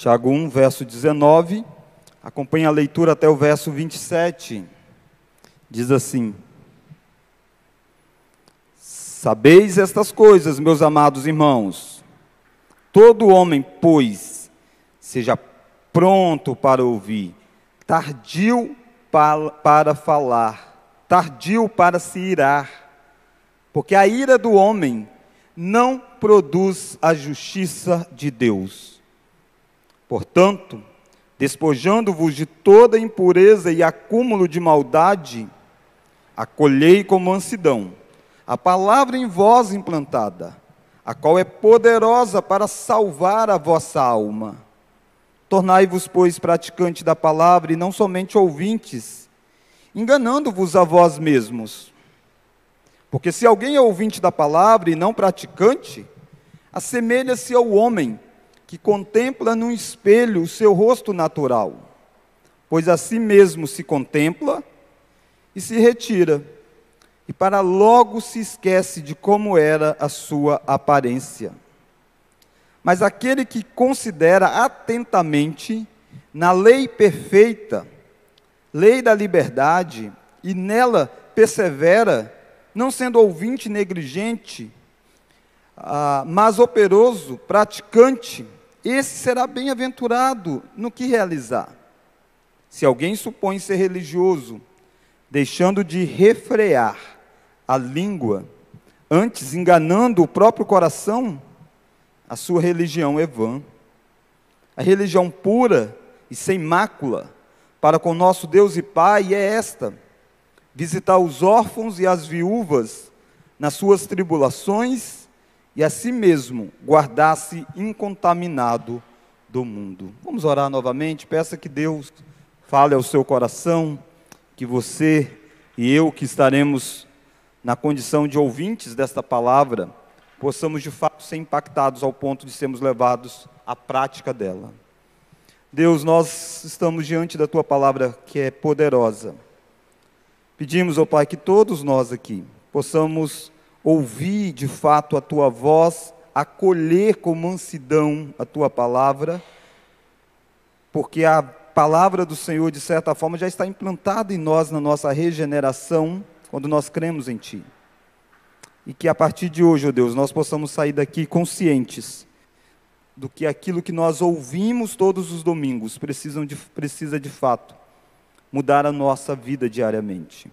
Tiago 1, verso 19. Acompanhe a leitura até o verso 27. Diz assim: Sabeis estas coisas, meus amados irmãos. Todo homem, pois, seja pronto para ouvir, tardio para, para falar, tardio para se irar, porque a ira do homem não produz a justiça de Deus. Portanto, despojando-vos de toda impureza e acúmulo de maldade, acolhei com mansidão a palavra em vós implantada, a qual é poderosa para salvar a vossa alma. Tornai-vos, pois, praticantes da palavra e não somente ouvintes, enganando-vos a vós mesmos. Porque se alguém é ouvinte da palavra e não praticante, assemelha-se ao homem que contempla num espelho o seu rosto natural, pois a si mesmo se contempla e se retira, e para logo se esquece de como era a sua aparência. Mas aquele que considera atentamente na lei perfeita, lei da liberdade, e nela persevera, não sendo ouvinte negligente, ah, mas operoso, praticante, esse será bem-aventurado no que realizar. Se alguém supõe ser religioso, deixando de refrear a língua, antes enganando o próprio coração, a sua religião é vã. A religião pura e sem mácula para com nosso Deus e Pai é esta: visitar os órfãos e as viúvas nas suas tribulações e a si mesmo guardasse incontaminado do mundo. Vamos orar novamente, peça que Deus fale ao seu coração, que você e eu que estaremos na condição de ouvintes desta palavra, possamos de fato ser impactados ao ponto de sermos levados à prática dela. Deus, nós estamos diante da tua palavra que é poderosa. Pedimos, ó Pai, que todos nós aqui possamos ouvir de fato a tua voz, acolher com mansidão a tua palavra, porque a palavra do Senhor, de certa forma, já está implantada em nós, na nossa regeneração, quando nós cremos em Ti. E que a partir de hoje, ó oh Deus, nós possamos sair daqui conscientes do que aquilo que nós ouvimos todos os domingos precisam de, precisa de fato mudar a nossa vida diariamente.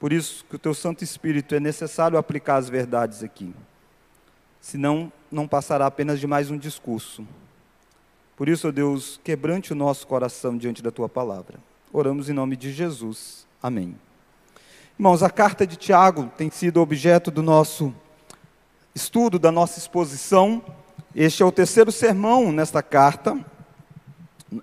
Por isso que o teu Santo Espírito é necessário aplicar as verdades aqui. Senão, não passará apenas de mais um discurso. Por isso, ó Deus, quebrante o nosso coração diante da tua palavra. Oramos em nome de Jesus. Amém. Irmãos, a carta de Tiago tem sido objeto do nosso estudo, da nossa exposição. Este é o terceiro sermão nesta carta.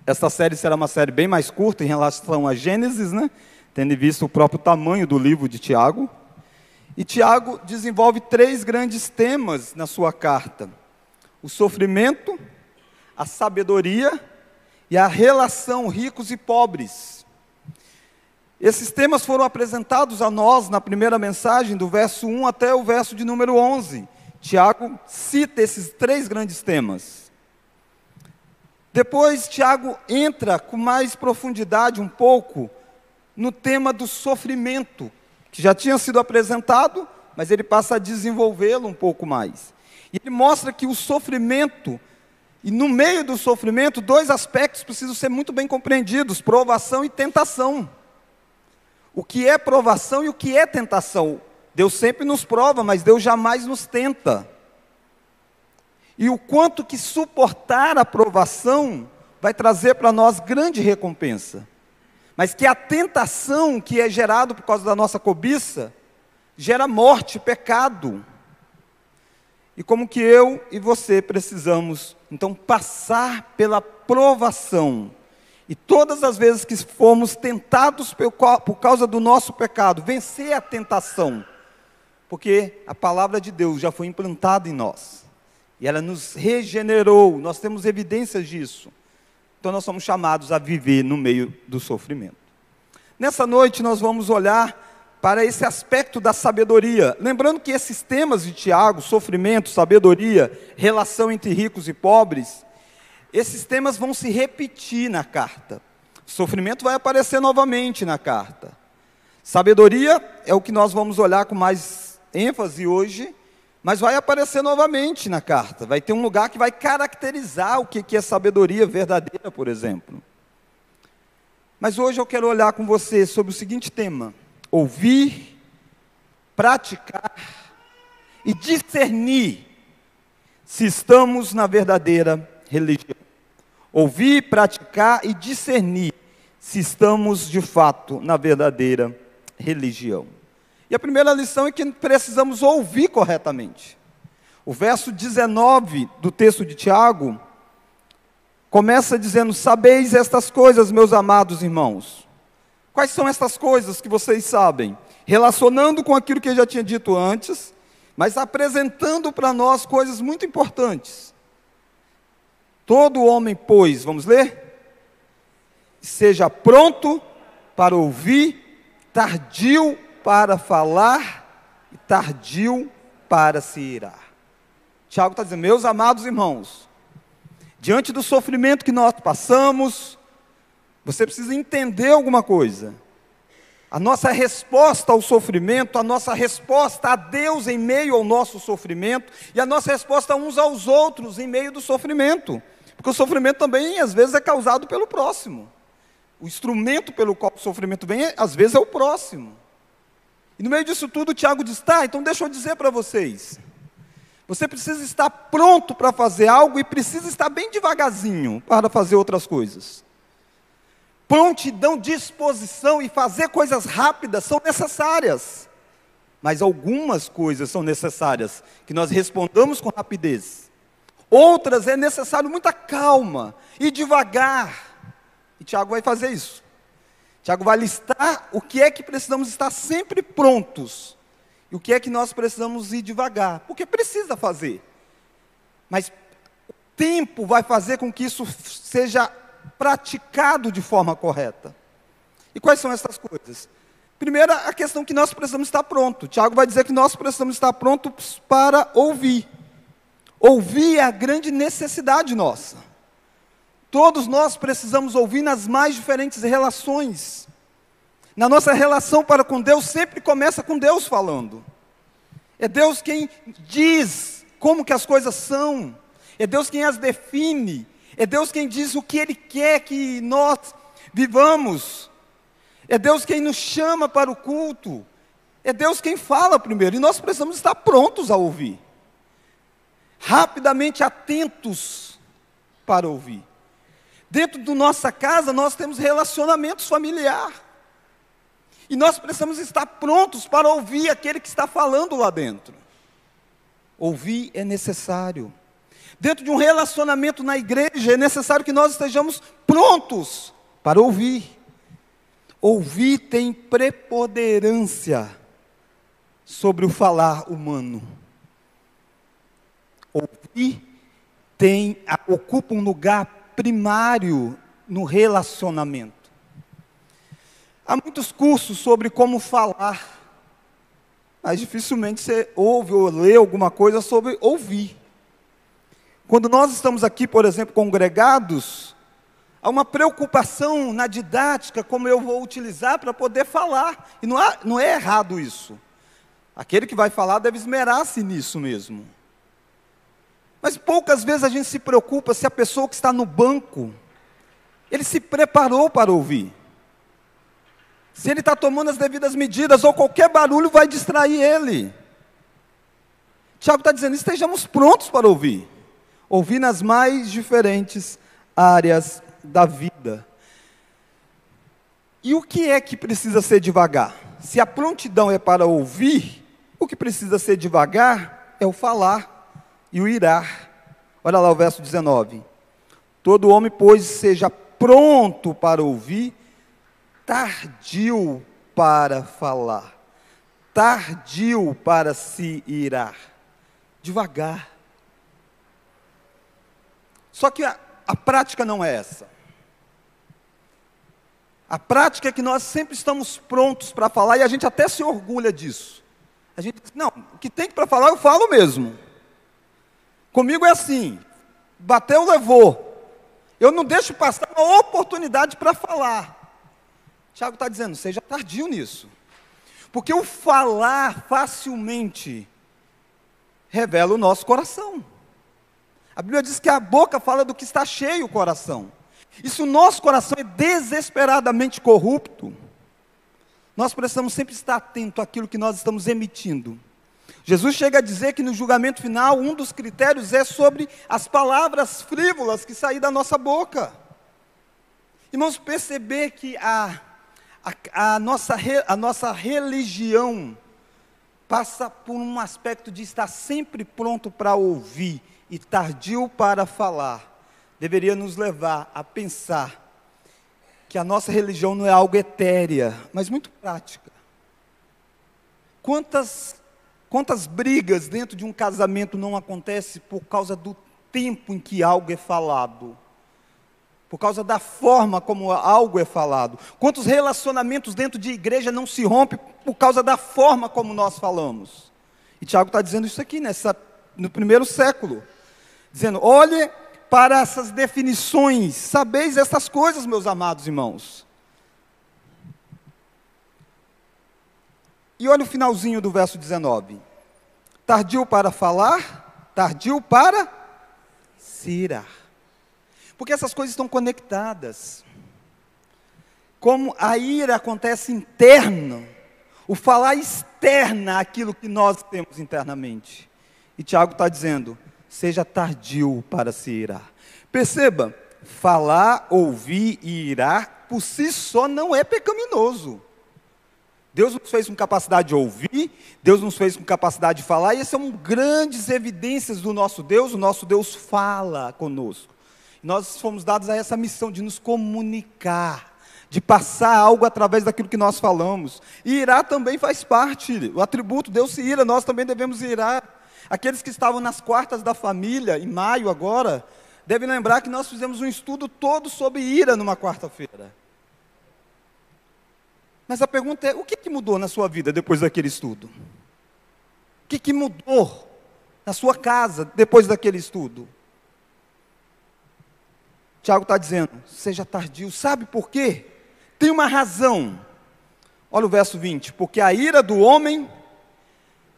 Esta série será uma série bem mais curta em relação a Gênesis, né? Tendo visto o próprio tamanho do livro de Tiago. E Tiago desenvolve três grandes temas na sua carta: o sofrimento, a sabedoria e a relação ricos e pobres. Esses temas foram apresentados a nós na primeira mensagem, do verso 1 até o verso de número 11. Tiago cita esses três grandes temas. Depois, Tiago entra com mais profundidade um pouco no tema do sofrimento, que já tinha sido apresentado, mas ele passa a desenvolvê-lo um pouco mais. E ele mostra que o sofrimento, e no meio do sofrimento, dois aspectos precisam ser muito bem compreendidos: provação e tentação. O que é provação e o que é tentação? Deus sempre nos prova, mas Deus jamais nos tenta. E o quanto que suportar a provação vai trazer para nós grande recompensa mas que a tentação que é gerado por causa da nossa cobiça gera morte, pecado. E como que eu e você precisamos então passar pela provação. E todas as vezes que fomos tentados por causa do nosso pecado, vencer a tentação, porque a palavra de Deus já foi implantada em nós, e ela nos regenerou, nós temos evidências disso. Então nós somos chamados a viver no meio do sofrimento. Nessa noite nós vamos olhar para esse aspecto da sabedoria. Lembrando que esses temas de Tiago, sofrimento, sabedoria, relação entre ricos e pobres, esses temas vão se repetir na carta. Sofrimento vai aparecer novamente na carta. Sabedoria é o que nós vamos olhar com mais ênfase hoje, mas vai aparecer novamente na carta. Vai ter um lugar que vai caracterizar o que é sabedoria verdadeira, por exemplo. Mas hoje eu quero olhar com você sobre o seguinte tema: ouvir, praticar e discernir se estamos na verdadeira religião. Ouvir, praticar e discernir se estamos de fato na verdadeira religião. E a primeira lição é que precisamos ouvir corretamente. O verso 19 do texto de Tiago começa dizendo: Sabeis estas coisas, meus amados irmãos. Quais são estas coisas que vocês sabem? Relacionando com aquilo que eu já tinha dito antes, mas apresentando para nós coisas muito importantes. Todo homem, pois, vamos ler? Seja pronto para ouvir, tardio para falar e tardio para se irar. Tiago está dizendo, meus amados irmãos, diante do sofrimento que nós passamos, você precisa entender alguma coisa. A nossa resposta ao sofrimento, a nossa resposta a Deus em meio ao nosso sofrimento, e a nossa resposta uns aos outros em meio do sofrimento. Porque o sofrimento também, às vezes, é causado pelo próximo. O instrumento pelo qual o sofrimento vem, às vezes, é o próximo. E no meio disso tudo, Tiago diz: tá, então deixa eu dizer para vocês. Você precisa estar pronto para fazer algo e precisa estar bem devagarzinho para fazer outras coisas prontidão, disposição e fazer coisas rápidas são necessárias. Mas algumas coisas são necessárias que nós respondamos com rapidez. Outras é necessário muita calma e devagar. E Tiago vai fazer isso. Tiago vai listar o que é que precisamos estar sempre prontos e o que é que nós precisamos ir devagar, porque precisa fazer. Mas o tempo vai fazer com que isso seja praticado de forma correta. E quais são essas coisas? Primeiro, a questão que nós precisamos estar prontos. Tiago vai dizer que nós precisamos estar prontos para ouvir. Ouvir é a grande necessidade nossa. Todos nós precisamos ouvir nas mais diferentes relações. Na nossa relação para com Deus, sempre começa com Deus falando. É Deus quem diz como que as coisas são. É Deus quem as define. É Deus quem diz o que Ele quer que nós vivamos. É Deus quem nos chama para o culto. É Deus quem fala primeiro. E nós precisamos estar prontos a ouvir. Rapidamente atentos para ouvir. Dentro da nossa casa, nós temos relacionamentos familiar. E nós precisamos estar prontos para ouvir aquele que está falando lá dentro. Ouvir é necessário. Dentro de um relacionamento na igreja, é necessário que nós estejamos prontos para ouvir. Ouvir tem preponderância sobre o falar humano. Ouvir tem, ocupa um lugar primário no relacionamento. Há muitos cursos sobre como falar, mas dificilmente você ouve ou lê alguma coisa sobre ouvir. Quando nós estamos aqui, por exemplo, congregados, há uma preocupação na didática, como eu vou utilizar para poder falar. E não, há, não é errado isso. Aquele que vai falar deve esmerar-se nisso mesmo. Mas poucas vezes a gente se preocupa se a pessoa que está no banco, ele se preparou para ouvir. Se ele está tomando as devidas medidas, ou qualquer barulho vai distrair ele. Tiago está dizendo: estejamos prontos para ouvir ouvir nas mais diferentes áreas da vida. E o que é que precisa ser devagar? Se a prontidão é para ouvir, o que precisa ser devagar é o falar e o irar. Olha lá o verso 19. Todo homem, pois, seja pronto para ouvir, tardio para falar, tardio para se irar. Devagar. Só que a, a prática não é essa. A prática é que nós sempre estamos prontos para falar e a gente até se orgulha disso. A gente diz, não, o que tem para falar eu falo mesmo. Comigo é assim, bateu, levou. Eu não deixo passar uma oportunidade para falar. Tiago está dizendo, seja tardio nisso. Porque o falar facilmente revela o nosso coração. A Bíblia diz que a boca fala do que está cheio o coração. E se o nosso coração é desesperadamente corrupto, nós precisamos sempre estar atento àquilo que nós estamos emitindo. Jesus chega a dizer que no julgamento final, um dos critérios é sobre as palavras frívolas que saem da nossa boca. Irmãos, perceber que a, a, a, nossa, a nossa religião passa por um aspecto de estar sempre pronto para ouvir e tardio para falar, deveria nos levar a pensar que a nossa religião não é algo etérea, mas muito prática. Quantas, quantas brigas dentro de um casamento não acontecem por causa do tempo em que algo é falado? Por causa da forma como algo é falado. Quantos relacionamentos dentro de igreja não se rompem por causa da forma como nós falamos? E Tiago está dizendo isso aqui nessa, no primeiro século. Dizendo, olhe para essas definições. Sabeis essas coisas, meus amados irmãos. E olha o finalzinho do verso 19. Tardio para falar, tardio para se irar. Porque essas coisas estão conectadas. Como a ira acontece interno, o falar externa aquilo que nós temos internamente. E Tiago está dizendo: seja tardio para se irar. Perceba, falar, ouvir e irar por si só não é pecaminoso. Deus nos fez com capacidade de ouvir, Deus nos fez com capacidade de falar, e essas são grandes evidências do nosso Deus. O nosso Deus fala conosco. Nós fomos dados a essa missão de nos comunicar, de passar algo através daquilo que nós falamos. E irar também faz parte, o atributo, Deus se ira, nós também devemos irar. Aqueles que estavam nas quartas da família, em maio agora, devem lembrar que nós fizemos um estudo todo sobre ira numa quarta-feira. Mas a pergunta é: o que, que mudou na sua vida depois daquele estudo? O que, que mudou na sua casa depois daquele estudo? Tiago está dizendo: seja tardio. Sabe por quê? Tem uma razão. Olha o verso 20: porque a ira do homem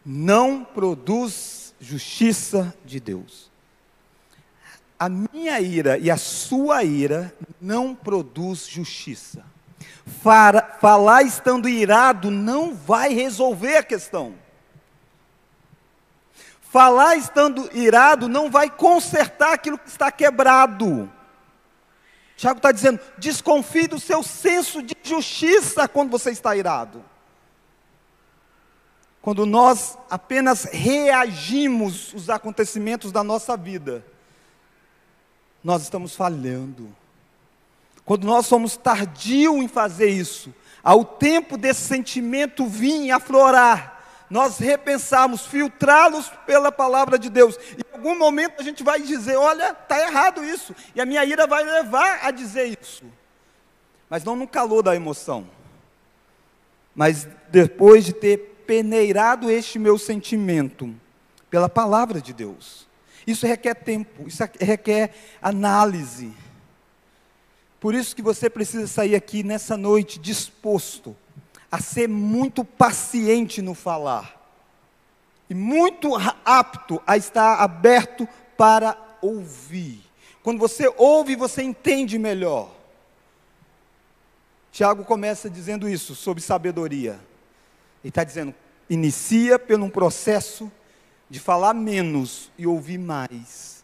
não produz justiça de Deus. A minha ira e a sua ira não produz justiça. Falar estando irado não vai resolver a questão. Falar estando irado não vai consertar aquilo que está quebrado. Tiago está dizendo: desconfie do seu senso de justiça quando você está irado. Quando nós apenas reagimos os acontecimentos da nossa vida, nós estamos falhando. Quando nós somos tardios em fazer isso, ao tempo desse sentimento vir aflorar, nós repensarmos, filtrá-los pela palavra de Deus. E em algum momento a gente vai dizer: olha, está errado isso. E a minha ira vai levar a dizer isso. Mas não no calor da emoção. Mas depois de ter peneirado este meu sentimento pela palavra de Deus. Isso requer tempo, isso requer análise. Por isso que você precisa sair aqui nessa noite disposto a ser muito paciente no falar e muito apto a estar aberto para ouvir. Quando você ouve, você entende melhor. Tiago começa dizendo isso sobre sabedoria. Ele está dizendo: inicia por um processo de falar menos e ouvir mais.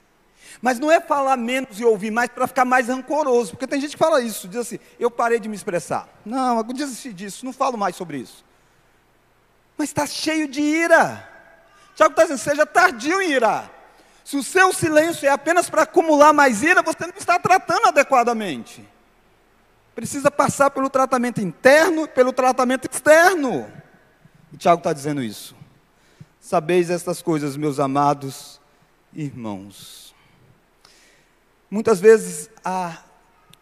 Mas não é falar menos e ouvir mais para ficar mais rancoroso, porque tem gente que fala isso, diz assim: eu parei de me expressar. Não, desisti disso, não falo mais sobre isso. Mas está cheio de ira. Tiago está dizendo: seja tardio em ira. Se o seu silêncio é apenas para acumular mais ira, você não está tratando adequadamente. Precisa passar pelo tratamento interno e pelo tratamento externo. E Tiago está dizendo isso. Sabeis estas coisas, meus amados irmãos. Muitas vezes a,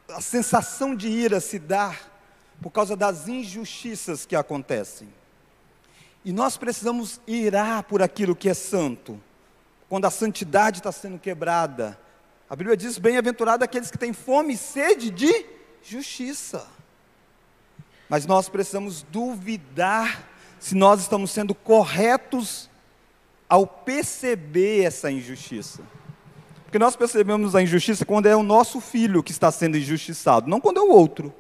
a sensação de ira se dá por causa das injustiças que acontecem. E nós precisamos irar por aquilo que é santo. Quando a santidade está sendo quebrada, A Bíblia diz: bem-aventurado aqueles que têm fome e sede de justiça. Mas nós precisamos duvidar se nós estamos sendo corretos ao perceber essa injustiça. Porque nós percebemos a injustiça quando é o nosso filho que está sendo injustiçado, não quando é o outro.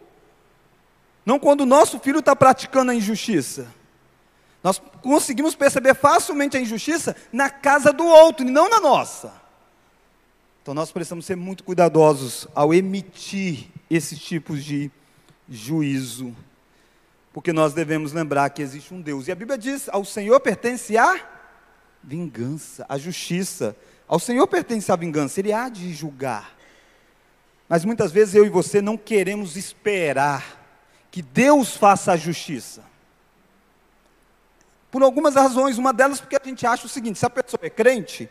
Não quando o nosso filho está praticando a injustiça. Nós conseguimos perceber facilmente a injustiça na casa do outro e não na nossa. Então nós precisamos ser muito cuidadosos ao emitir esses tipos de juízo. Porque nós devemos lembrar que existe um Deus. E a Bíblia diz: ao Senhor pertence a vingança, a justiça. Ao Senhor pertence a vingança, Ele há de julgar. Mas muitas vezes eu e você não queremos esperar que Deus faça a justiça. Por algumas razões, uma delas porque a gente acha o seguinte: se a pessoa é crente,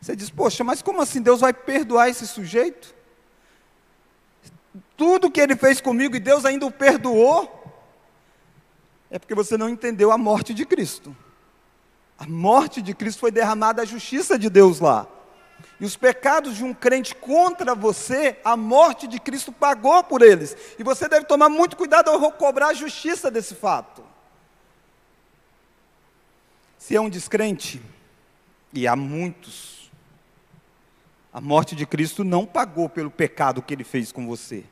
você diz, poxa, mas como assim Deus vai perdoar esse sujeito? Tudo que ele fez comigo e Deus ainda o perdoou, é porque você não entendeu a morte de Cristo. A morte de Cristo foi derramada a justiça de Deus lá. E os pecados de um crente contra você, a morte de Cristo pagou por eles. E você deve tomar muito cuidado ao cobrar a justiça desse fato. Se é um descrente, e há muitos, a morte de Cristo não pagou pelo pecado que ele fez com você.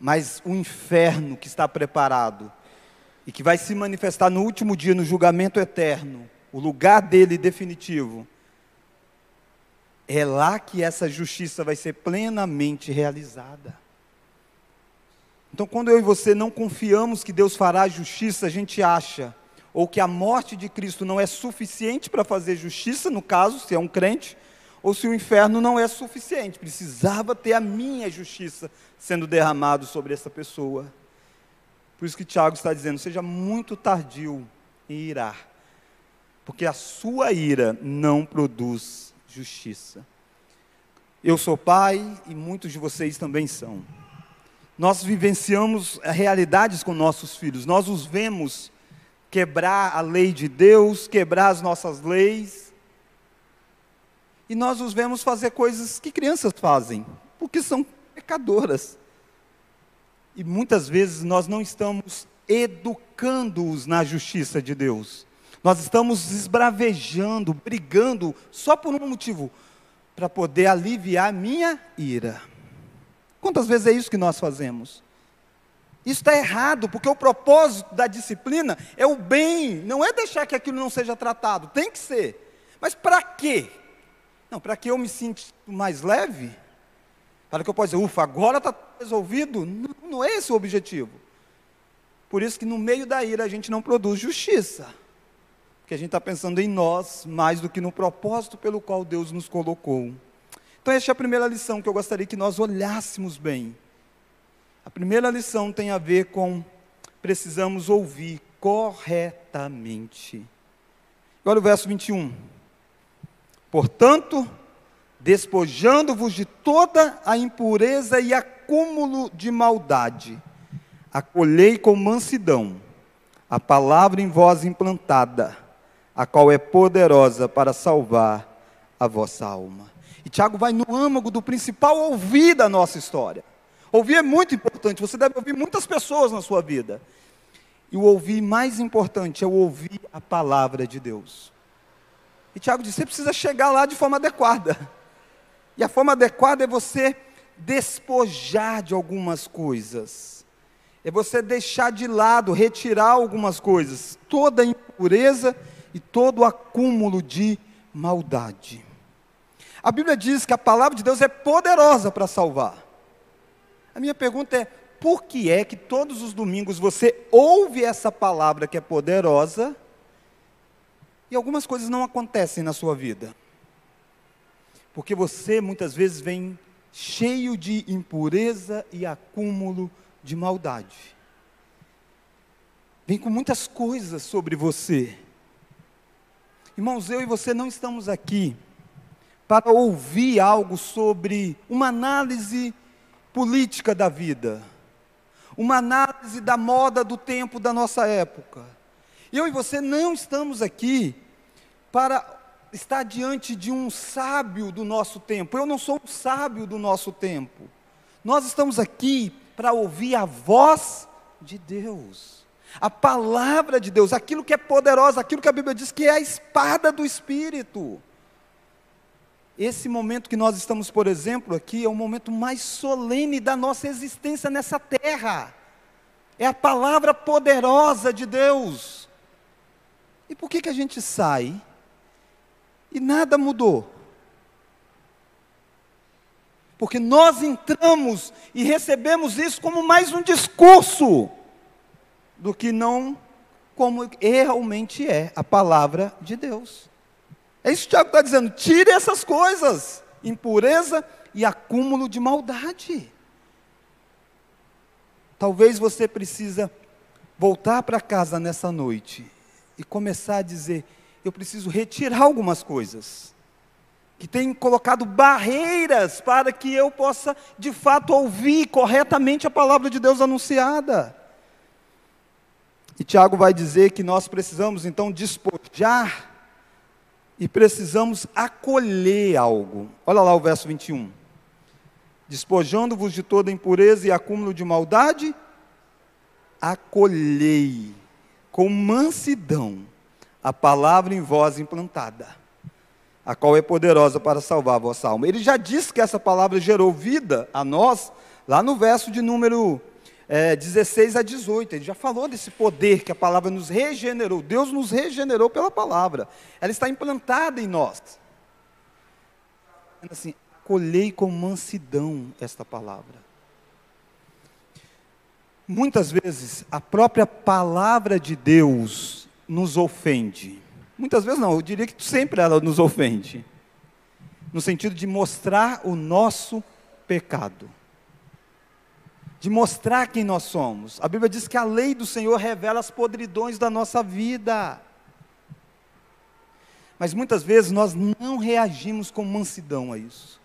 Mas o inferno que está preparado e que vai se manifestar no último dia, no julgamento eterno, o lugar dele definitivo, é lá que essa justiça vai ser plenamente realizada. Então, quando eu e você não confiamos que Deus fará justiça, a gente acha ou que a morte de Cristo não é suficiente para fazer justiça, no caso, se é um crente, ou se o inferno não é suficiente, precisava ter a minha justiça sendo derramado sobre essa pessoa. Por isso que Tiago está dizendo: seja muito tardio em irar, porque a sua ira não produz justiça. Eu sou pai e muitos de vocês também são. Nós vivenciamos realidades com nossos filhos, nós os vemos quebrar a lei de Deus, quebrar as nossas leis. E nós os vemos fazer coisas que crianças fazem, porque são pecadoras. E muitas vezes nós não estamos educando-os na justiça de Deus. Nós estamos esbravejando, brigando, só por um motivo: para poder aliviar minha ira. Quantas vezes é isso que nós fazemos? Isso está errado, porque o propósito da disciplina é o bem, não é deixar que aquilo não seja tratado, tem que ser. Mas para quê? Não, para que eu me sinta mais leve? Para que eu possa dizer, ufa, agora está resolvido? Não, não é esse o objetivo. Por isso que no meio da ira a gente não produz justiça. Porque a gente está pensando em nós mais do que no propósito pelo qual Deus nos colocou. Então, esta é a primeira lição que eu gostaria que nós olhássemos bem. A primeira lição tem a ver com precisamos ouvir corretamente. Olha o verso 21. Portanto, despojando-vos de toda a impureza e acúmulo de maldade, acolhei com mansidão a palavra em vós implantada, a qual é poderosa para salvar a vossa alma. E Tiago vai no âmago do principal ouvir da nossa história. Ouvir é muito importante, você deve ouvir muitas pessoas na sua vida. E o ouvir mais importante é o ouvir a palavra de Deus. E Tiago disse: você precisa chegar lá de forma adequada. E a forma adequada é você despojar de algumas coisas. É você deixar de lado, retirar algumas coisas, toda a impureza e todo o acúmulo de maldade. A Bíblia diz que a palavra de Deus é poderosa para salvar. A minha pergunta é: por que é que todos os domingos você ouve essa palavra que é poderosa e algumas coisas não acontecem na sua vida? Porque você muitas vezes vem cheio de impureza e acúmulo de maldade. Vem com muitas coisas sobre você. Irmãos, eu e você não estamos aqui para ouvir algo sobre uma análise política da vida, uma análise da moda do tempo da nossa época. Eu e você não estamos aqui para está diante de um sábio do nosso tempo. Eu não sou o sábio do nosso tempo. Nós estamos aqui para ouvir a voz de Deus, a palavra de Deus, aquilo que é poderoso, aquilo que a Bíblia diz que é a espada do Espírito. Esse momento que nós estamos, por exemplo, aqui, é o momento mais solene da nossa existência nessa terra. É a palavra poderosa de Deus. E por que, que a gente sai e nada mudou? Porque nós entramos e recebemos isso como mais um discurso do que não como realmente é a palavra de Deus. É isso que o Tiago está dizendo: tire essas coisas, impureza e acúmulo de maldade. Talvez você precisa voltar para casa nessa noite e começar a dizer: eu preciso retirar algumas coisas que têm colocado barreiras para que eu possa de fato ouvir corretamente a palavra de Deus anunciada. E Tiago vai dizer que nós precisamos então despojar e precisamos acolher algo. Olha lá o verso 21. Despojando-vos de toda impureza e acúmulo de maldade, acolhei com mansidão a palavra em vós implantada, a qual é poderosa para salvar a vossa alma. Ele já disse que essa palavra gerou vida a nós, lá no verso de número é, 16 a 18. Ele já falou desse poder que a palavra nos regenerou. Deus nos regenerou pela palavra. Ela está implantada em nós. Assim, acolhei com mansidão esta palavra. Muitas vezes a própria palavra de Deus nos ofende. Muitas vezes não, eu diria que sempre ela nos ofende. No sentido de mostrar o nosso pecado de mostrar quem nós somos. A Bíblia diz que a lei do Senhor revela as podridões da nossa vida. Mas muitas vezes nós não reagimos com mansidão a isso.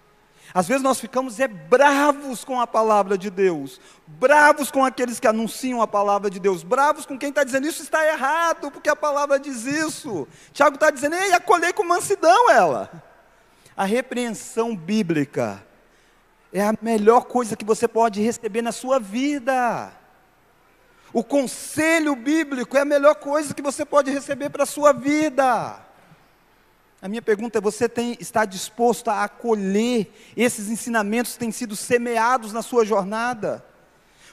Às vezes nós ficamos é bravos com a palavra de Deus, bravos com aqueles que anunciam a palavra de Deus, bravos com quem está dizendo isso está errado, porque a palavra diz isso. Tiago está dizendo, ei, acolhei com mansidão ela. A repreensão bíblica é a melhor coisa que você pode receber na sua vida. O conselho bíblico é a melhor coisa que você pode receber para a sua vida. A minha pergunta é: você tem, está disposto a acolher esses ensinamentos que têm sido semeados na sua jornada?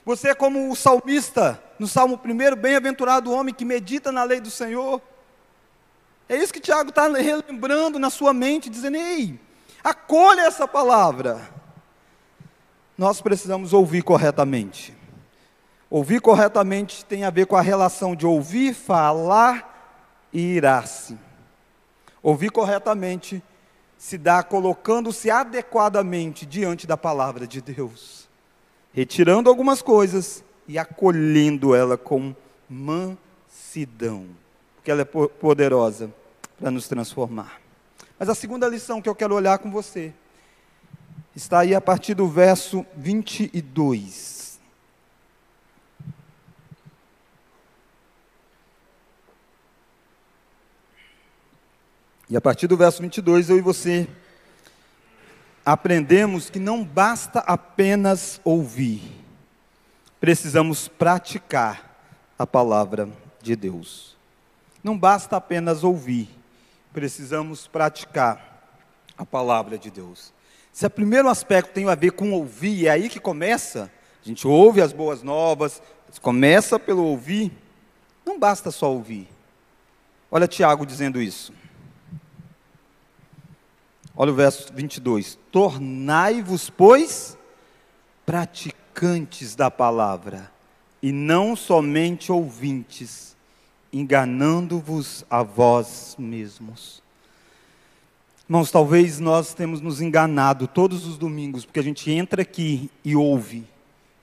Você é como o salmista, no Salmo 1, bem-aventurado o homem que medita na lei do Senhor. É isso que Tiago está relembrando na sua mente, dizendo: ei, acolha essa palavra nós precisamos ouvir corretamente. Ouvir corretamente tem a ver com a relação de ouvir, falar e irar-se. Ouvir corretamente se dá colocando-se adequadamente diante da palavra de Deus, retirando algumas coisas e acolhendo ela com mansidão, porque ela é poderosa para nos transformar. Mas a segunda lição que eu quero olhar com você está aí a partir do verso 22. E a partir do verso 22, eu e você aprendemos que não basta apenas ouvir, precisamos praticar a palavra de Deus. Não basta apenas ouvir, precisamos praticar a palavra de Deus. Se o primeiro aspecto tem a ver com ouvir, é aí que começa, a gente ouve as boas novas, começa pelo ouvir, não basta só ouvir. Olha Tiago dizendo isso. Olha o verso 22. Tornai-vos, pois, praticantes da palavra, e não somente ouvintes, enganando-vos a vós mesmos. Irmãos, talvez nós temos nos enganado todos os domingos, porque a gente entra aqui e ouve,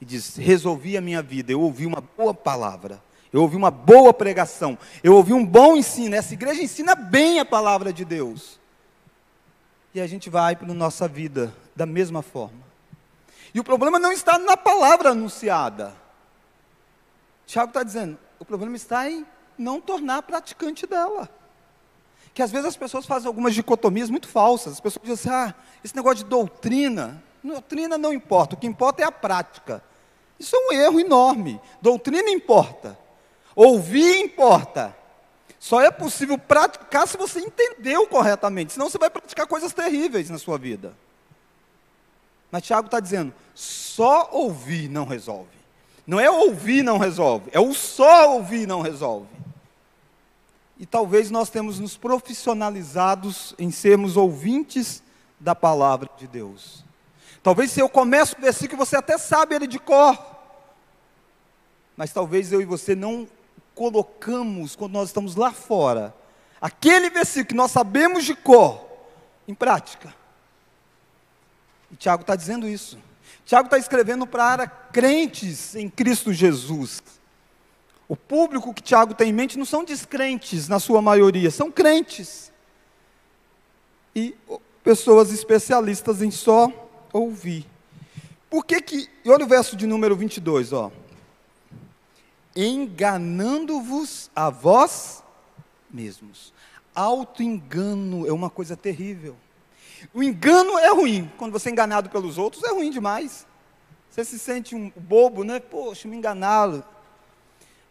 e diz: resolvi a minha vida, eu ouvi uma boa palavra, eu ouvi uma boa pregação, eu ouvi um bom ensino, essa igreja ensina bem a palavra de Deus. E a gente vai para a nossa vida da mesma forma. E o problema não está na palavra anunciada. Tiago está dizendo: o problema está em não tornar praticante dela. que às vezes as pessoas fazem algumas dicotomias muito falsas. As pessoas dizem assim: ah, esse negócio de doutrina, doutrina não importa, o que importa é a prática. Isso é um erro enorme. Doutrina importa, ouvir importa. Só é possível praticar se você entendeu corretamente, senão você vai praticar coisas terríveis na sua vida. Mas Tiago está dizendo: só ouvir não resolve. Não é ouvir não resolve, é o só ouvir não resolve. E talvez nós temos nos profissionalizados em sermos ouvintes da palavra de Deus. Talvez se eu começo o versículo, você até sabe ele de cor. Mas talvez eu e você não colocamos, quando nós estamos lá fora, aquele versículo que nós sabemos de cor, em prática. E Tiago está dizendo isso. Tiago está escrevendo para crentes em Cristo Jesus. O público que Tiago tem em mente não são descrentes, na sua maioria, são crentes. E pessoas especialistas em só ouvir. Por que que, olha o verso de número 22, ó. Enganando-vos a vós mesmos. Auto-engano é uma coisa terrível. O engano é ruim. Quando você é enganado pelos outros, é ruim demais. Você se sente um bobo, né? Poxa, me enganaram.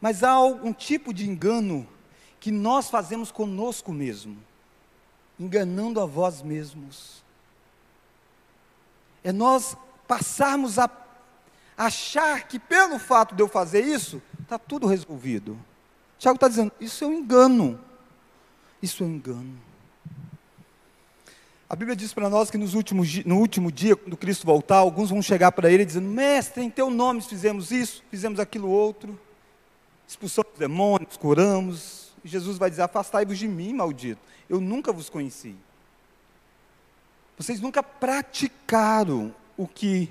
Mas há algum tipo de engano que nós fazemos conosco mesmo, enganando a vós mesmos. É nós passarmos a achar que pelo fato de eu fazer isso, está tudo resolvido. Tiago está dizendo, isso é um engano. Isso é um engano. A Bíblia diz para nós que nos últimos, no último dia, quando Cristo voltar, alguns vão chegar para ele dizendo: Mestre, em teu nome fizemos isso, fizemos aquilo outro, expulsamos demônios, curamos. E Jesus vai dizer: Afastai-vos de mim, maldito, eu nunca vos conheci. Vocês nunca praticaram o que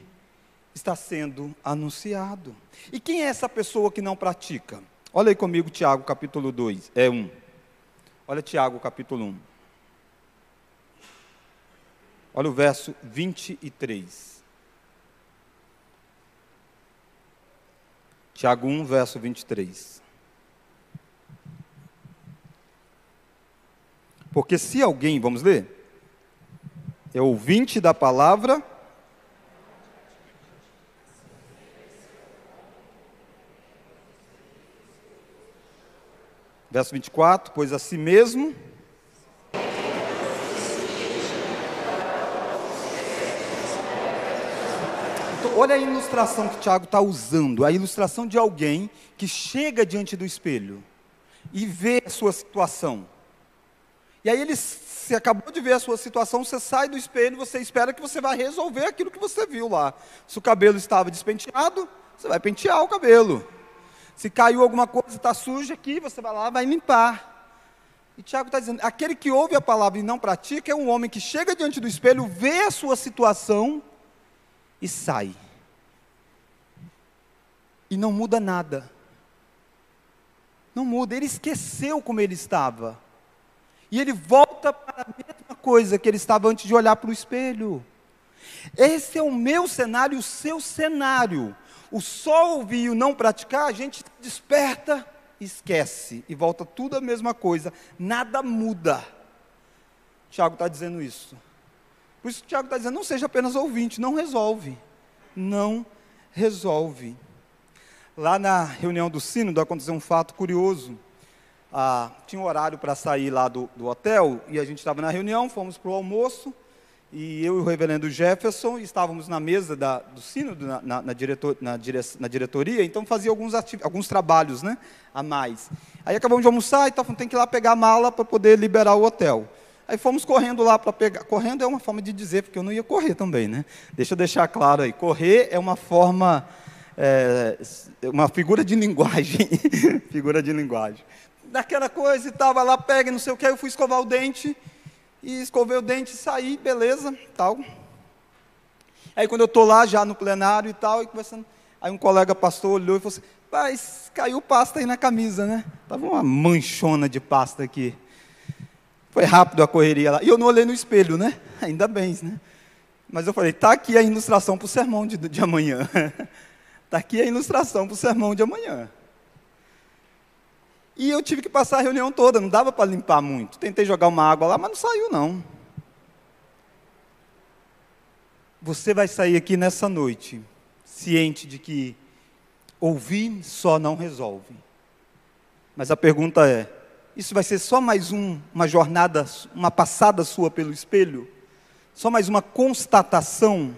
está sendo anunciado. E quem é essa pessoa que não pratica? Olha aí comigo, Tiago, capítulo 2, é 1. Olha Tiago, capítulo 1. Olha o verso 23. Tiago 1, verso 23. Porque se alguém, vamos ler, é ouvinte da palavra, verso 24, pois a si mesmo olha a ilustração que Tiago está usando, a ilustração de alguém que chega diante do espelho e vê a sua situação. E aí ele se acabou de ver a sua situação, você sai do espelho, você espera que você vai resolver aquilo que você viu lá. Se o cabelo estava despenteado, você vai pentear o cabelo. Se caiu alguma coisa, está suja aqui, você vai lá, vai limpar. E Tiago está dizendo: aquele que ouve a palavra e não pratica é um homem que chega diante do espelho, vê a sua situação e sai. E não muda nada. Não muda, ele esqueceu como ele estava. E ele volta para a mesma coisa que ele estava antes de olhar para o espelho. Esse é o meu cenário, o seu cenário. O só ouvir e o não praticar, a gente desperta, esquece e volta tudo a mesma coisa. Nada muda. Tiago está dizendo isso. Por isso que Tiago está dizendo, não seja apenas ouvinte, não resolve. Não resolve. Lá na reunião do sínodo aconteceu um fato curioso. Ah, tinha um horário para sair lá do, do, hotel e a gente estava na reunião, fomos para o almoço e eu e o reverendo Jefferson estávamos na mesa da, do sínodo, na, na, na, diretor, dire, na diretoria, então fazia alguns, alguns trabalhos né, a mais. Aí acabamos de almoçar e tal, tem que ir lá pegar a mala para poder liberar o hotel. Aí fomos correndo lá para pegar. Correndo é uma forma de dizer, porque eu não ia correr também, né? Deixa eu deixar claro aí. Correr é uma forma, é, uma figura de linguagem. figura de linguagem. Daquela coisa e estava lá, pega, não sei o que, eu fui escovar o dente. E escovei o dente saí, beleza, tal. Aí quando eu estou lá já no plenário e tal, e conversando, aí um colega pastor olhou e falou assim, pai, caiu pasta aí na camisa, né? Estava uma manchona de pasta aqui. Foi rápido a correria lá. E eu não olhei no espelho, né? Ainda bem, né? Mas eu falei, está aqui a ilustração para o sermão de, de amanhã. Está aqui a ilustração para o sermão de amanhã. E eu tive que passar a reunião toda, não dava para limpar muito. Tentei jogar uma água lá, mas não saiu não. Você vai sair aqui nessa noite ciente de que ouvir só não resolve. Mas a pergunta é: isso vai ser só mais um, uma jornada, uma passada sua pelo espelho? Só mais uma constatação?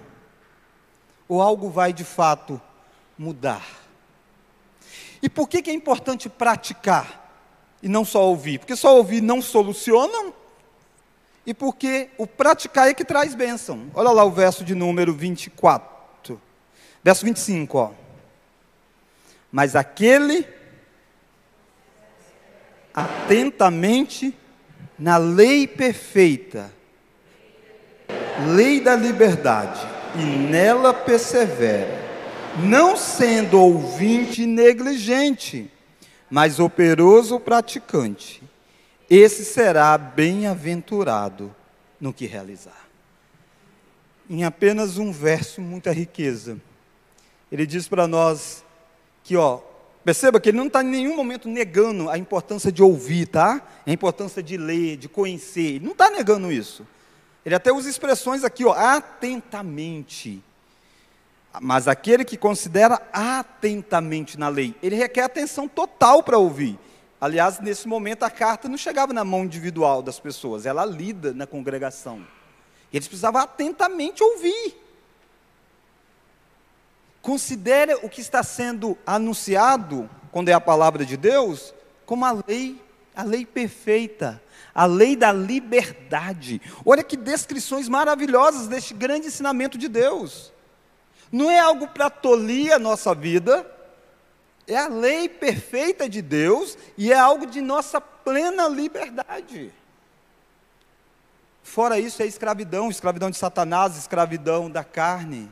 Ou algo vai de fato mudar? E por que, que é importante praticar e não só ouvir? Porque só ouvir não soluciona, e porque o praticar é que traz bênção. Olha lá o verso de número 24, verso 25, ó. Mas aquele atentamente na lei perfeita, lei da liberdade, e nela persevera, não sendo ouvinte negligente, mas operoso praticante, esse será bem-aventurado no que realizar. Em apenas um verso, muita riqueza. Ele diz para nós que, ó, Perceba que ele não está em nenhum momento negando a importância de ouvir, tá? A importância de ler, de conhecer. Ele não está negando isso. Ele até usa expressões aqui, ó, atentamente. Mas aquele que considera atentamente na lei, ele requer atenção total para ouvir. Aliás, nesse momento a carta não chegava na mão individual das pessoas, ela lida na congregação. Eles precisavam atentamente ouvir. Considere o que está sendo anunciado, quando é a palavra de Deus, como a lei, a lei perfeita, a lei da liberdade. Olha que descrições maravilhosas deste grande ensinamento de Deus. Não é algo para tolir a nossa vida, é a lei perfeita de Deus e é algo de nossa plena liberdade. Fora isso, é escravidão escravidão de Satanás, escravidão da carne.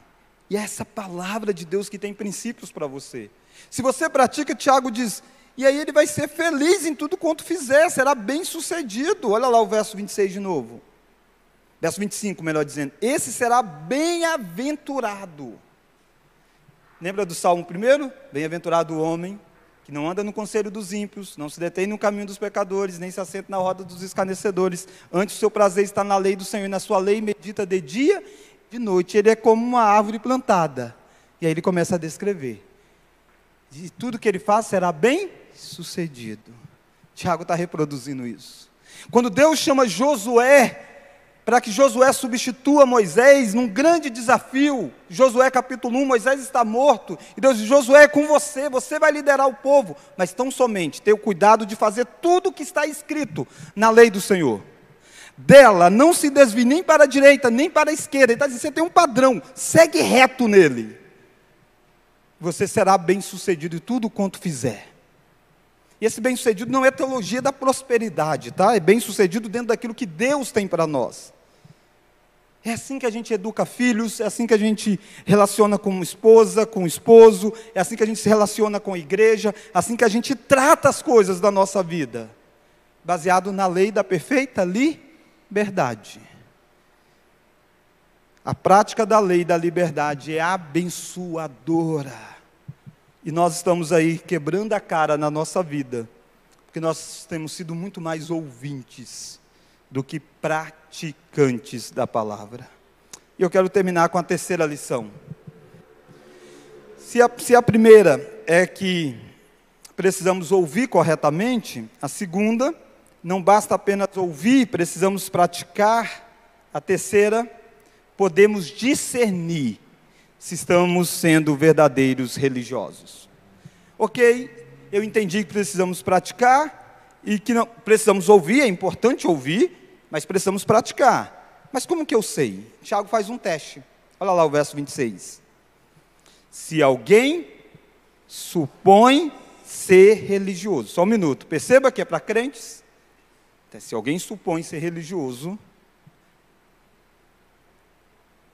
E é essa palavra de Deus que tem princípios para você. Se você pratica, Tiago diz, e aí ele vai ser feliz em tudo quanto fizer, será bem sucedido. Olha lá o verso 26 de novo. Verso 25, melhor dizendo. Esse será bem-aventurado. Lembra do Salmo primeiro? Bem-aventurado o homem que não anda no conselho dos ímpios, não se detém no caminho dos pecadores, nem se assenta na roda dos escarnecedores. Antes o seu prazer está na lei do Senhor e na sua lei medita de dia de noite, ele é como uma árvore plantada. E aí ele começa a descrever. De tudo que ele faz será bem sucedido. Tiago está reproduzindo isso. Quando Deus chama Josué para que Josué substitua Moisés num grande desafio. Josué capítulo 1, Moisés está morto. E Deus diz: Josué é com você, você vai liderar o povo. Mas tão somente tenha o cuidado de fazer tudo o que está escrito na lei do Senhor dela não se desvie nem para a direita, nem para a esquerda. Ele está dizendo, você tem um padrão, segue reto nele. Você será bem sucedido em tudo quanto fizer. E esse bem sucedido não é teologia da prosperidade, tá? É bem sucedido dentro daquilo que Deus tem para nós. É assim que a gente educa filhos, é assim que a gente relaciona com esposa, com esposo, é assim que a gente se relaciona com a igreja, é assim que a gente trata as coisas da nossa vida, baseado na lei da perfeita liberdade. A prática da lei da liberdade é abençoadora. E nós estamos aí quebrando a cara na nossa vida, porque nós temos sido muito mais ouvintes do que praticantes da palavra. E eu quero terminar com a terceira lição. Se a, se a primeira é que precisamos ouvir corretamente, a segunda não basta apenas ouvir, precisamos praticar. A terceira, podemos discernir se estamos sendo verdadeiros religiosos. Ok, eu entendi que precisamos praticar e que não precisamos ouvir, é importante ouvir, mas precisamos praticar. Mas como que eu sei? Tiago faz um teste. Olha lá o verso 26. Se alguém supõe ser religioso, só um minuto, perceba que é para crentes, se alguém supõe ser religioso,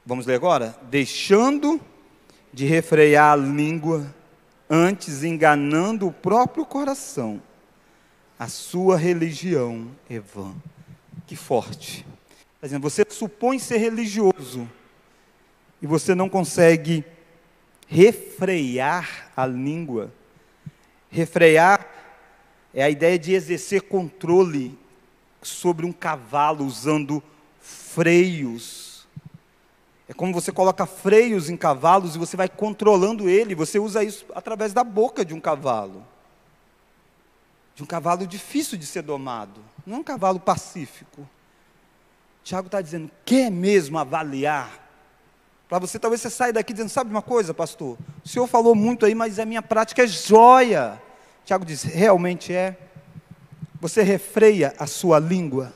vamos ler agora? Deixando de refrear a língua, antes enganando o próprio coração, a sua religião é vã. Que forte. Está dizendo, você supõe ser religioso e você não consegue refrear a língua. Refrear é a ideia de exercer controle sobre um cavalo usando freios. É como você coloca freios em cavalos e você vai controlando ele. Você usa isso através da boca de um cavalo. De um cavalo difícil de ser domado. Não é um cavalo pacífico. Tiago está dizendo, quer mesmo avaliar? Para você, talvez você saia daqui dizendo, sabe uma coisa, pastor? O senhor falou muito aí, mas a minha prática é joia. Tiago diz, realmente é. Você refreia a sua língua.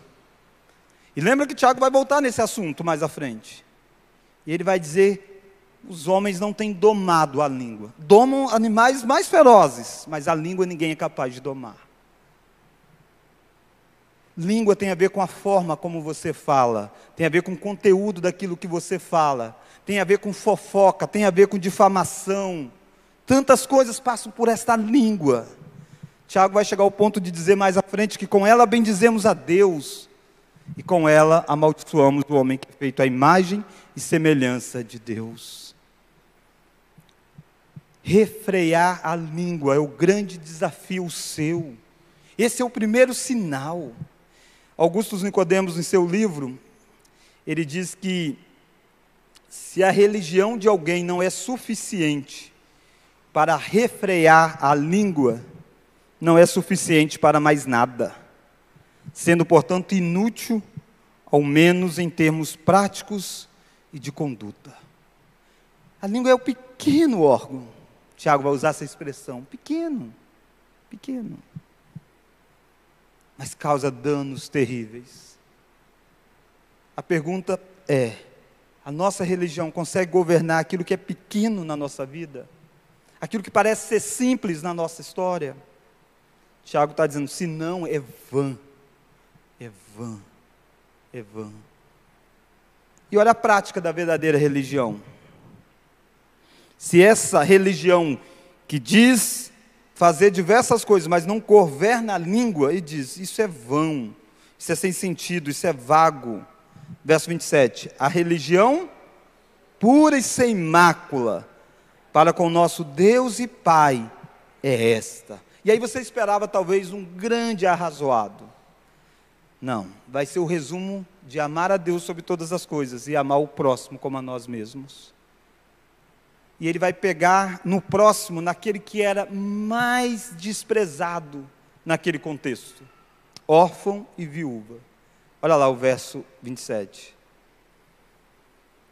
E lembra que Tiago vai voltar nesse assunto mais à frente. E ele vai dizer: os homens não têm domado a língua. Domam animais mais ferozes, mas a língua ninguém é capaz de domar. Língua tem a ver com a forma como você fala, tem a ver com o conteúdo daquilo que você fala, tem a ver com fofoca, tem a ver com difamação. Tantas coisas passam por esta língua. Tiago vai chegar ao ponto de dizer mais à frente que com ela bendizemos a Deus e com ela amaldiçoamos o homem que é feito à imagem e semelhança de Deus. Refrear a língua é o grande desafio seu. Esse é o primeiro sinal. Augustus Nicodemos, em seu livro, ele diz que se a religião de alguém não é suficiente para refrear a língua, não é suficiente para mais nada, sendo, portanto, inútil, ao menos em termos práticos e de conduta. A língua é o pequeno órgão, Tiago vai usar essa expressão, pequeno, pequeno mas causa danos terríveis. A pergunta é: a nossa religião consegue governar aquilo que é pequeno na nossa vida? Aquilo que parece ser simples na nossa história? Tiago está dizendo: se não, é vã, é vã, é vã. E olha a prática da verdadeira religião. Se essa religião que diz fazer diversas coisas, mas não governa a língua, e diz: Isso é vão, isso é sem sentido, isso é vago. Verso 27. A religião pura e sem mácula para com nosso Deus e Pai é esta. E aí você esperava talvez um grande arrazoado. Não, vai ser o resumo de amar a Deus sobre todas as coisas e amar o próximo como a nós mesmos e ele vai pegar no próximo, naquele que era mais desprezado naquele contexto: órfão e viúva. Olha lá o verso 27.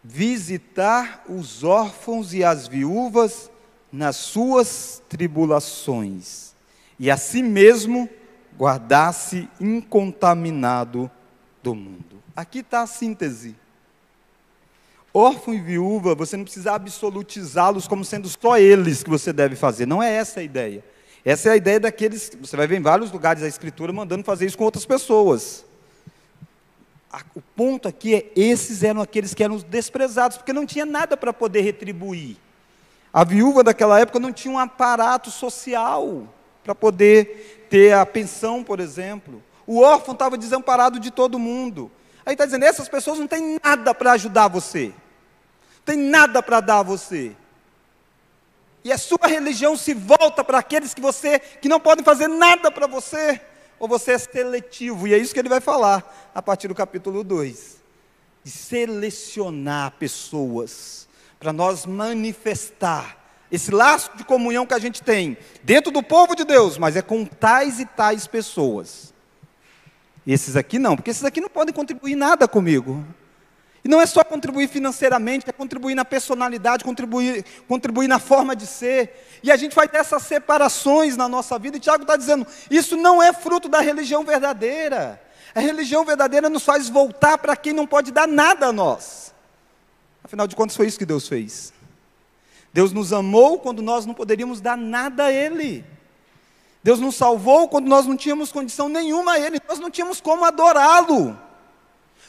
Visitar os órfãos e as viúvas nas suas tribulações, e a si mesmo guardar-se incontaminado do mundo. Aqui está a síntese. Órfão e viúva, você não precisa absolutizá-los como sendo só eles que você deve fazer. Não é essa a ideia. Essa é a ideia daqueles. Você vai ver em vários lugares da Escritura mandando fazer isso com outras pessoas. O ponto aqui é: esses eram aqueles que eram desprezados, porque não tinha nada para poder retribuir. A viúva daquela época não tinha um aparato social para poder ter a pensão, por exemplo. O órfão estava desamparado de todo mundo. Aí está dizendo: essas pessoas não têm nada para ajudar você tem nada para dar a você. E a sua religião se volta para aqueles que você que não podem fazer nada para você, ou você é seletivo, e é isso que ele vai falar a partir do capítulo 2. De selecionar pessoas para nós manifestar esse laço de comunhão que a gente tem dentro do povo de Deus, mas é com tais e tais pessoas. Esses aqui não, porque esses aqui não podem contribuir nada comigo. E não é só contribuir financeiramente, é contribuir na personalidade, contribuir, contribuir na forma de ser. E a gente vai ter essas separações na nossa vida. E Tiago está dizendo: isso não é fruto da religião verdadeira. A religião verdadeira nos faz voltar para quem não pode dar nada a nós. Afinal de contas, foi isso que Deus fez. Deus nos amou quando nós não poderíamos dar nada a Ele. Deus nos salvou quando nós não tínhamos condição nenhuma a Ele, nós não tínhamos como adorá-lo.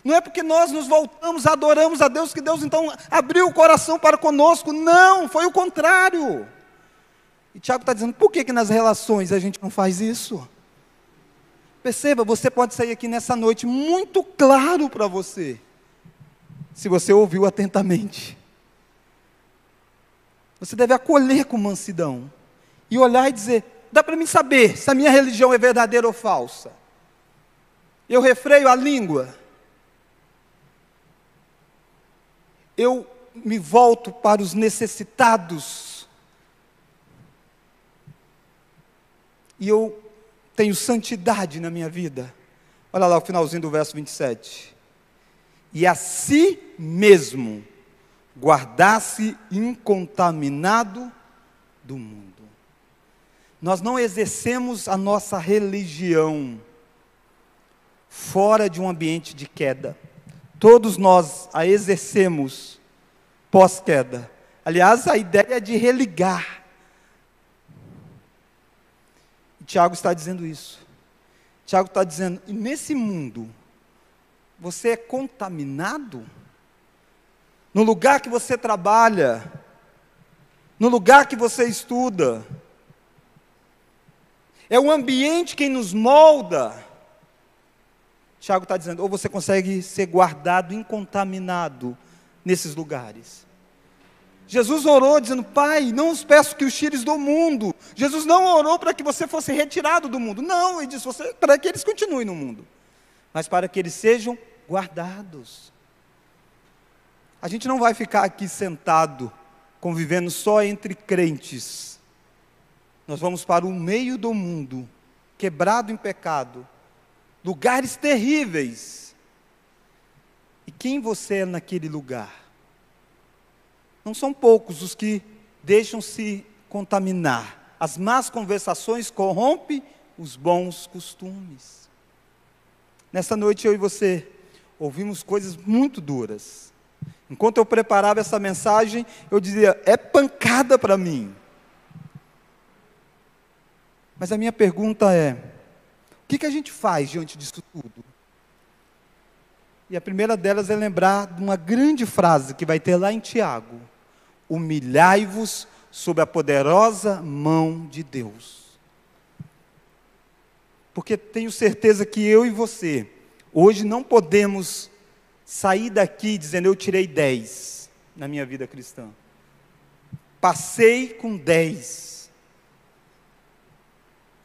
Não é porque nós nos voltamos, adoramos a Deus, que Deus então abriu o coração para conosco. Não, foi o contrário. E Tiago está dizendo, por que, que nas relações a gente não faz isso? Perceba, você pode sair aqui nessa noite muito claro para você, se você ouviu atentamente. Você deve acolher com mansidão e olhar e dizer: dá para mim saber se a minha religião é verdadeira ou falsa. Eu refreio a língua. Eu me volto para os necessitados. E eu tenho santidade na minha vida. Olha lá o finalzinho do verso 27. E a si mesmo guardasse incontaminado do mundo. Nós não exercemos a nossa religião fora de um ambiente de queda. Todos nós a exercemos pós-queda. Aliás, a ideia é de religar. Tiago está dizendo isso. Tiago está dizendo: e nesse mundo, você é contaminado? No lugar que você trabalha, no lugar que você estuda, é o ambiente quem nos molda. Tiago está dizendo, ou você consegue ser guardado, incontaminado nesses lugares. Jesus orou dizendo, Pai, não os peço que os tires do mundo. Jesus não orou para que você fosse retirado do mundo. Não, ele disse você, para que eles continuem no mundo, mas para que eles sejam guardados. A gente não vai ficar aqui sentado, convivendo só entre crentes. Nós vamos para o meio do mundo, quebrado em pecado, lugares terríveis. E quem você é naquele lugar? Não são poucos os que deixam se contaminar. As más conversações corrompem os bons costumes. Nessa noite eu e você ouvimos coisas muito duras. Enquanto eu preparava essa mensagem, eu dizia: é pancada para mim. Mas a minha pergunta é: que, que a gente faz diante disso tudo? E a primeira delas é lembrar de uma grande frase que vai ter lá em Tiago: Humilhai-vos sob a poderosa mão de Deus. Porque tenho certeza que eu e você, hoje não podemos sair daqui dizendo eu tirei 10 na minha vida cristã. Passei com 10.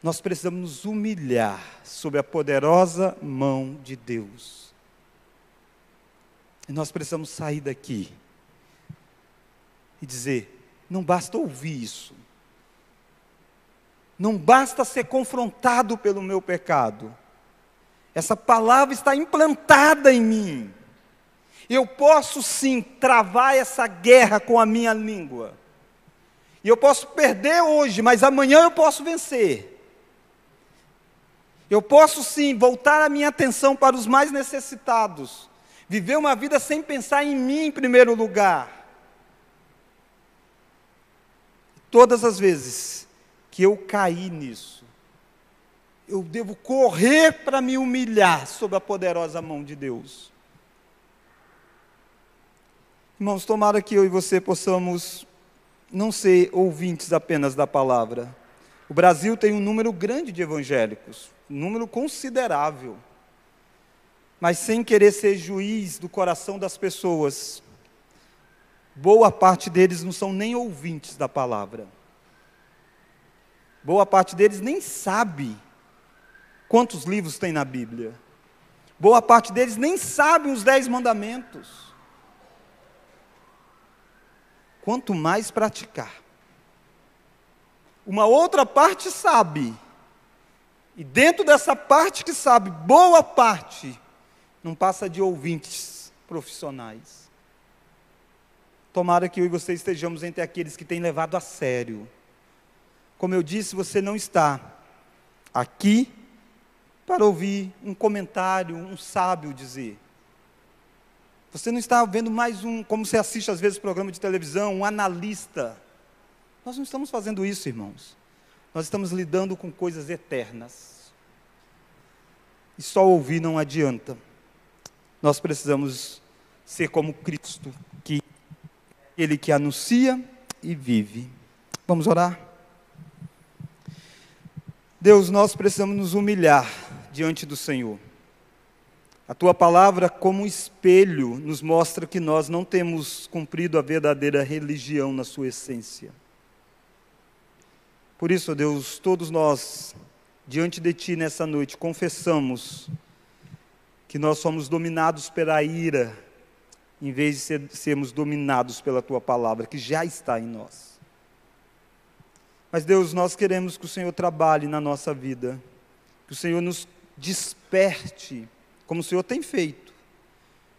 Nós precisamos nos humilhar sob a poderosa mão de Deus. E nós precisamos sair daqui e dizer: não basta ouvir isso, não basta ser confrontado pelo meu pecado, essa palavra está implantada em mim. Eu posso sim travar essa guerra com a minha língua. E eu posso perder hoje, mas amanhã eu posso vencer. Eu posso sim voltar a minha atenção para os mais necessitados. Viver uma vida sem pensar em mim em primeiro lugar. Todas as vezes que eu caí nisso, eu devo correr para me humilhar sob a poderosa mão de Deus. Irmãos, tomara que eu e você possamos não ser ouvintes apenas da palavra. O Brasil tem um número grande de evangélicos, um número considerável. Mas sem querer ser juiz do coração das pessoas, boa parte deles não são nem ouvintes da palavra. Boa parte deles nem sabe quantos livros tem na Bíblia. Boa parte deles nem sabe os dez mandamentos quanto mais praticar. Uma outra parte sabe, e dentro dessa parte que sabe, boa parte, não passa de ouvintes profissionais. Tomara que eu e você estejamos entre aqueles que têm levado a sério. Como eu disse, você não está aqui para ouvir um comentário, um sábio dizer. Você não está vendo mais um, como você assiste às vezes programa de televisão, um analista. Nós não estamos fazendo isso, irmãos. Nós estamos lidando com coisas eternas. E só ouvir não adianta. Nós precisamos ser como Cristo, que é ele que anuncia e vive. Vamos orar? Deus, nós precisamos nos humilhar diante do Senhor. A tua palavra, como espelho, nos mostra que nós não temos cumprido a verdadeira religião na sua essência. Por isso, Deus, todos nós, diante de Ti nessa noite, confessamos que nós somos dominados pela ira, em vez de ser, sermos dominados pela Tua palavra, que já está em nós. Mas, Deus, nós queremos que o Senhor trabalhe na nossa vida, que o Senhor nos desperte, como o Senhor tem feito,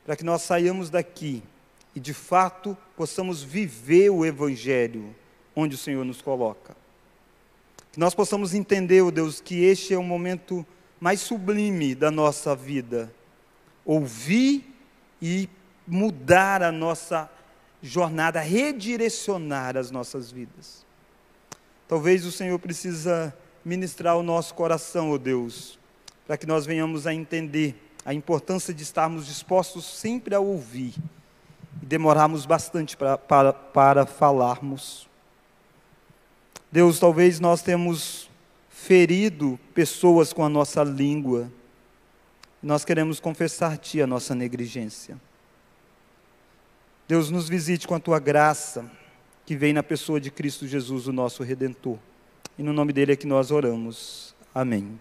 para que nós saiamos daqui e, de fato, possamos viver o Evangelho onde o Senhor nos coloca. Que nós possamos entender, oh Deus, que este é o momento mais sublime da nossa vida. Ouvir e mudar a nossa jornada, redirecionar as nossas vidas. Talvez o Senhor precisa ministrar o nosso coração, ó oh Deus, para que nós venhamos a entender a importância de estarmos dispostos sempre a ouvir e demorarmos bastante para, para, para falarmos. Deus, talvez nós temos ferido pessoas com a nossa língua. Nós queremos confessar-te a nossa negligência. Deus, nos visite com a tua graça, que vem na pessoa de Cristo Jesus, o nosso redentor. E no nome dele é que nós oramos. Amém.